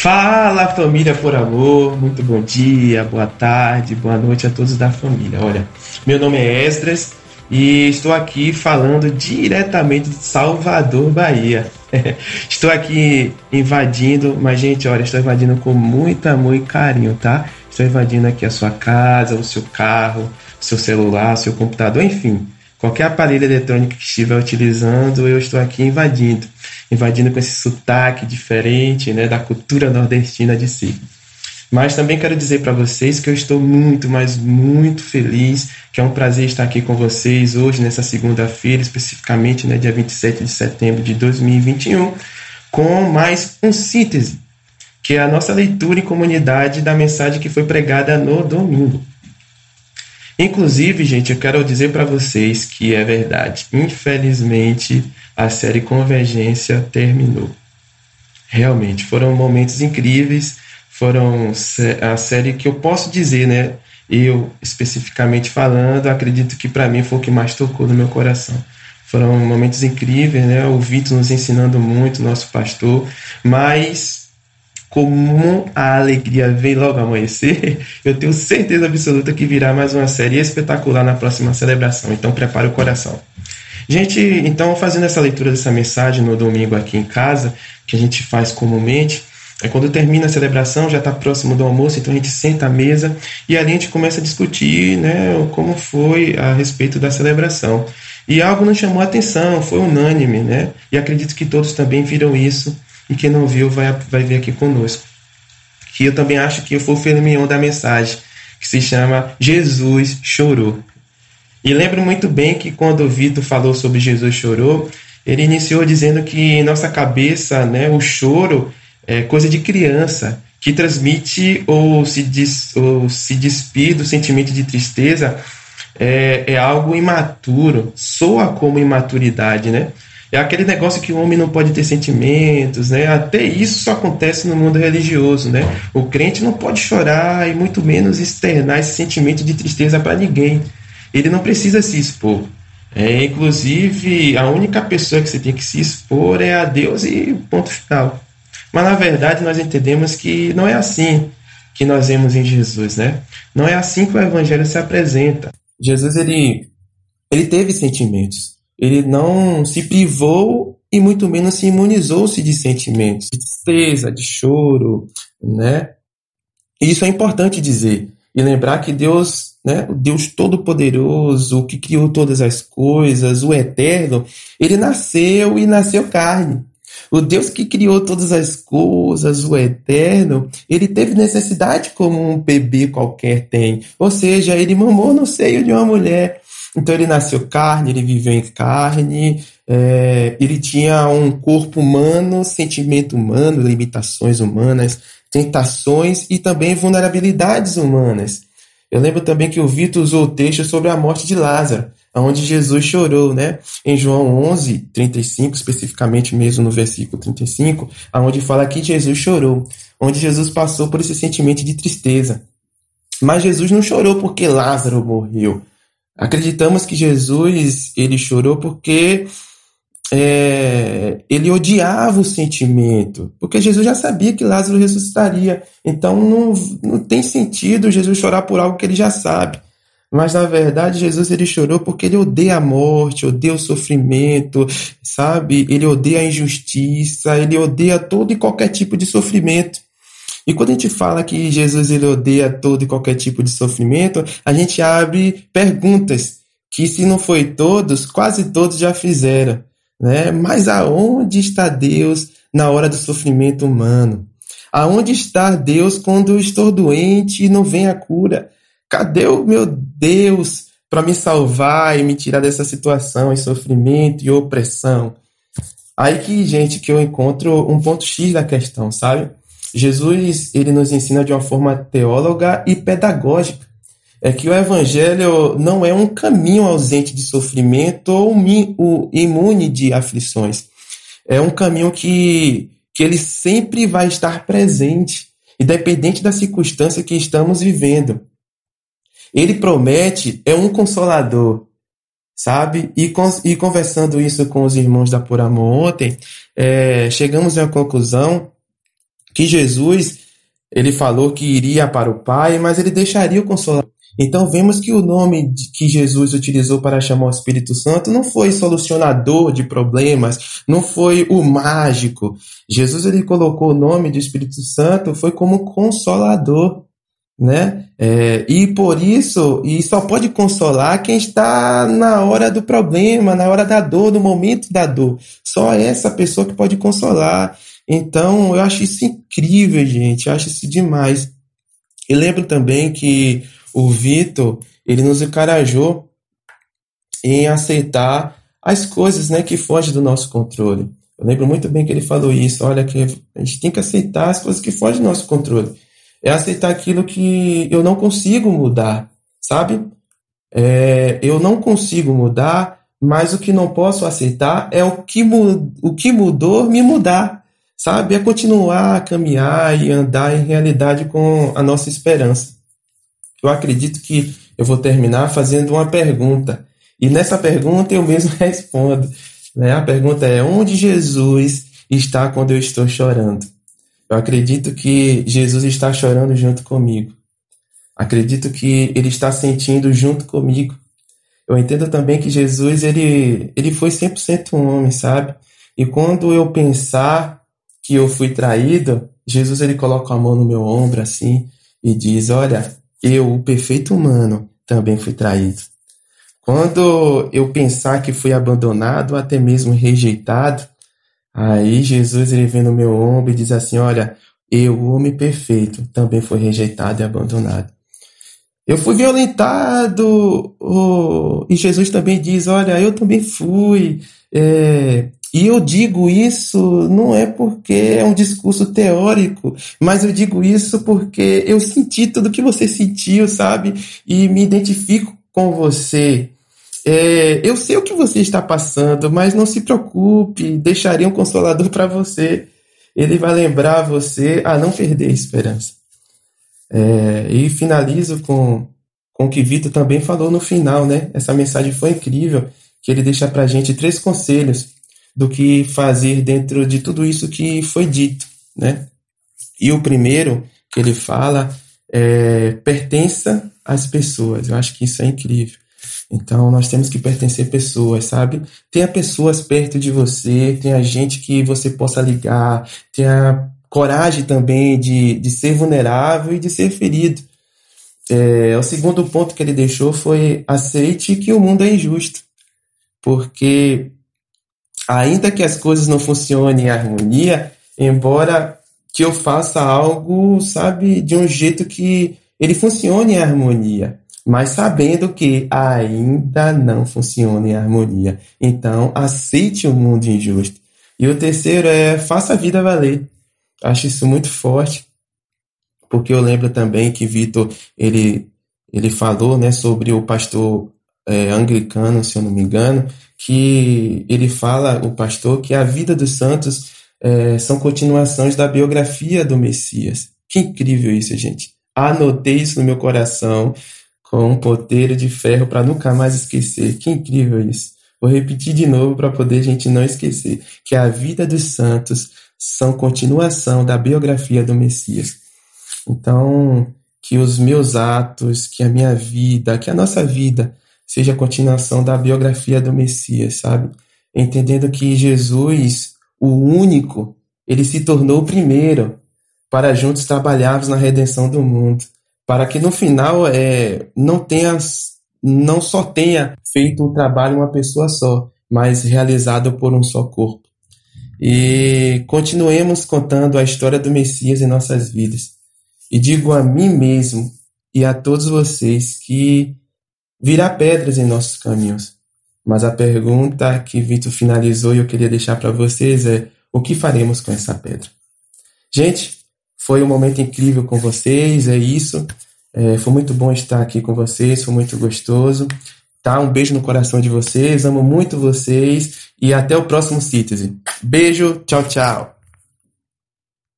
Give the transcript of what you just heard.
Fala família por amor, muito bom dia, boa tarde, boa noite a todos da família. Olha, meu nome é Esdras e estou aqui falando diretamente de Salvador, Bahia. estou aqui invadindo, mas gente, olha, estou invadindo com muito amor e carinho, tá? Estou invadindo aqui a sua casa, o seu carro, o seu celular, o seu computador, enfim. Qualquer aparelho eletrônico que estiver utilizando, eu estou aqui invadindo. Invadindo com esse sotaque diferente né, da cultura nordestina de si. Mas também quero dizer para vocês que eu estou muito, mas muito feliz, que é um prazer estar aqui com vocês hoje, nessa segunda-feira, especificamente, né, dia 27 de setembro de 2021, com mais um síntese, que é a nossa leitura em comunidade da mensagem que foi pregada no domingo. Inclusive, gente, eu quero dizer para vocês que é verdade. Infelizmente, a série Convergência terminou. Realmente, foram momentos incríveis. Foram a série que eu posso dizer, né? Eu, especificamente falando, acredito que para mim foi o que mais tocou no meu coração. Foram momentos incríveis, né? O Vitor nos ensinando muito, nosso pastor, mas como a alegria vem logo amanhecer, eu tenho certeza absoluta que virá mais uma série espetacular na próxima celebração. Então prepare o coração. Gente, então fazendo essa leitura dessa mensagem no domingo aqui em casa, que a gente faz comumente, é quando termina a celebração, já está próximo do almoço, então a gente senta à mesa e ali a gente começa a discutir né, como foi a respeito da celebração. E algo nos chamou a atenção, foi unânime, né? E acredito que todos também viram isso e quem não viu vai, vai ver aqui conosco. Que eu também acho que foi o filme da mensagem, que se chama Jesus Chorou. E lembro muito bem que quando o Vitor falou sobre Jesus chorou, ele iniciou dizendo que em nossa cabeça né, o choro é coisa de criança, que transmite ou se, des, ou se despir do sentimento de tristeza é, é algo imaturo, soa como imaturidade, né? É aquele negócio que o homem não pode ter sentimentos, né? Até isso só acontece no mundo religioso, né? O crente não pode chorar e muito menos externar esse sentimento de tristeza para ninguém. Ele não precisa se expor. É, inclusive, a única pessoa que você tem que se expor é a Deus e ponto final. Mas na verdade nós entendemos que não é assim que nós vemos em Jesus, né? Não é assim que o evangelho se apresenta. Jesus ele ele teve sentimentos. Ele não se privou e muito menos se imunizou-se de sentimentos, de tristeza, de choro, né? E isso é importante dizer e lembrar que Deus, né, o Deus todo-poderoso, que criou todas as coisas, o eterno, ele nasceu e nasceu carne. O Deus que criou todas as coisas, o eterno, ele teve necessidade como um bebê qualquer tem. Ou seja, ele mamou no seio de uma mulher. Então ele nasceu carne, ele viveu em carne, é, ele tinha um corpo humano, sentimento humano, limitações humanas, tentações e também vulnerabilidades humanas. Eu lembro também que o Vitor usou o texto sobre a morte de Lázaro, onde Jesus chorou, né? Em João 11, 35, especificamente mesmo no versículo 35, aonde fala que Jesus chorou, onde Jesus passou por esse sentimento de tristeza. Mas Jesus não chorou porque Lázaro morreu. Acreditamos que Jesus ele chorou porque é, ele odiava o sentimento, porque Jesus já sabia que Lázaro ressuscitaria. Então não, não tem sentido Jesus chorar por algo que ele já sabe. Mas na verdade Jesus ele chorou porque ele odeia a morte, odeia o sofrimento, sabe? Ele odeia a injustiça, ele odeia todo e qualquer tipo de sofrimento. E quando a gente fala que Jesus ele odeia todo e qualquer tipo de sofrimento, a gente abre perguntas que, se não foi todos, quase todos já fizeram. Né? Mas aonde está Deus na hora do sofrimento humano? Aonde está Deus quando estou doente e não vem a cura? Cadê o meu Deus para me salvar e me tirar dessa situação e sofrimento e opressão? Aí que, gente, que eu encontro um ponto X da questão, sabe? Jesus ele nos ensina de uma forma teóloga e pedagógica. É que o evangelho não é um caminho ausente de sofrimento ou imune de aflições. É um caminho que, que ele sempre vai estar presente, independente da circunstância que estamos vivendo. Ele promete, é um consolador, sabe? E, e conversando isso com os irmãos da Por Amor ontem, é, chegamos à conclusão que Jesus ele falou que iria para o Pai, mas ele deixaria o Consolador. Então vemos que o nome que Jesus utilizou para chamar o Espírito Santo não foi solucionador de problemas, não foi o mágico. Jesus ele colocou o nome do Espírito Santo foi como consolador, né? É, e por isso, e só pode consolar quem está na hora do problema, na hora da dor, no momento da dor. Só essa pessoa que pode consolar. Então, eu acho isso incrível, gente. Eu acho isso demais. E lembro também que o Vitor, ele nos encorajou em aceitar as coisas né, que fogem do nosso controle. Eu lembro muito bem que ele falou isso. Olha, que a gente tem que aceitar as coisas que fogem do nosso controle. É aceitar aquilo que eu não consigo mudar, sabe? É, eu não consigo mudar, mas o que não posso aceitar é o que, o que mudou me mudar, sabe? É continuar a caminhar e andar em realidade com a nossa esperança. Eu acredito que eu vou terminar fazendo uma pergunta. E nessa pergunta eu mesmo respondo. Né? A pergunta é: onde Jesus está quando eu estou chorando? Eu acredito que Jesus está chorando junto comigo. Acredito que ele está sentindo junto comigo. Eu entendo também que Jesus ele, ele foi 100% um homem, sabe? E quando eu pensar que eu fui traído, Jesus ele coloca a mão no meu ombro assim e diz: "Olha, eu, o perfeito humano, também fui traído. Quando eu pensar que fui abandonado, até mesmo rejeitado, aí Jesus ele vem no meu ombro e diz assim: Olha, eu, o homem perfeito, também fui rejeitado e abandonado. Eu fui violentado, oh, e Jesus também diz: Olha, eu também fui. É, e eu digo isso não é porque é um discurso teórico, mas eu digo isso porque eu senti tudo que você sentiu, sabe? E me identifico com você. É, eu sei o que você está passando, mas não se preocupe, deixaria um consolador para você. Ele vai lembrar você a não perder a esperança. É, e finalizo com, com o que Vitor também falou no final, né? Essa mensagem foi incrível, que ele deixa para gente três conselhos do que fazer dentro de tudo isso que foi dito, né? E o primeiro que ele fala é pertença às pessoas. Eu acho que isso é incrível. Então nós temos que pertencer pessoas, sabe? Tenha pessoas perto de você, tenha gente que você possa ligar, tenha coragem também de, de ser vulnerável e de ser ferido. É, o segundo ponto que ele deixou foi aceite que o mundo é injusto. Porque ainda que as coisas não funcionem em harmonia, embora que eu faça algo, sabe, de um jeito que ele funcione em harmonia, mas sabendo que ainda não funciona em harmonia. Então, aceite o mundo injusto. E o terceiro é faça a vida valer. Acho isso muito forte, porque eu lembro também que Vitor ele ele falou, né, sobre o pastor é, anglicano, se eu não me engano, que ele fala, o pastor, que a vida dos santos é, são continuações da biografia do Messias. Que incrível isso, gente. Anotei isso no meu coração com um poteiro de ferro para nunca mais esquecer. Que incrível isso. Vou repetir de novo para poder a gente não esquecer que a vida dos santos são continuação da biografia do Messias. Então, que os meus atos, que a minha vida, que a nossa vida seja a continuação da biografia do Messias, sabe? Entendendo que Jesus, o único, ele se tornou o primeiro para juntos trabalharmos na redenção do mundo, para que no final é, não tenha, não só tenha feito o trabalho uma pessoa só, mas realizado por um só corpo. E continuemos contando a história do Messias em nossas vidas. E digo a mim mesmo e a todos vocês que virá pedras em nossos caminhos. Mas a pergunta que Vitor finalizou e eu queria deixar para vocês é: o que faremos com essa pedra? Gente, foi um momento incrível com vocês, é isso. É, foi muito bom estar aqui com vocês, foi muito gostoso. Tá? Um beijo no coração de vocês, amo muito vocês e até o próximo Citizen. Beijo, tchau, tchau.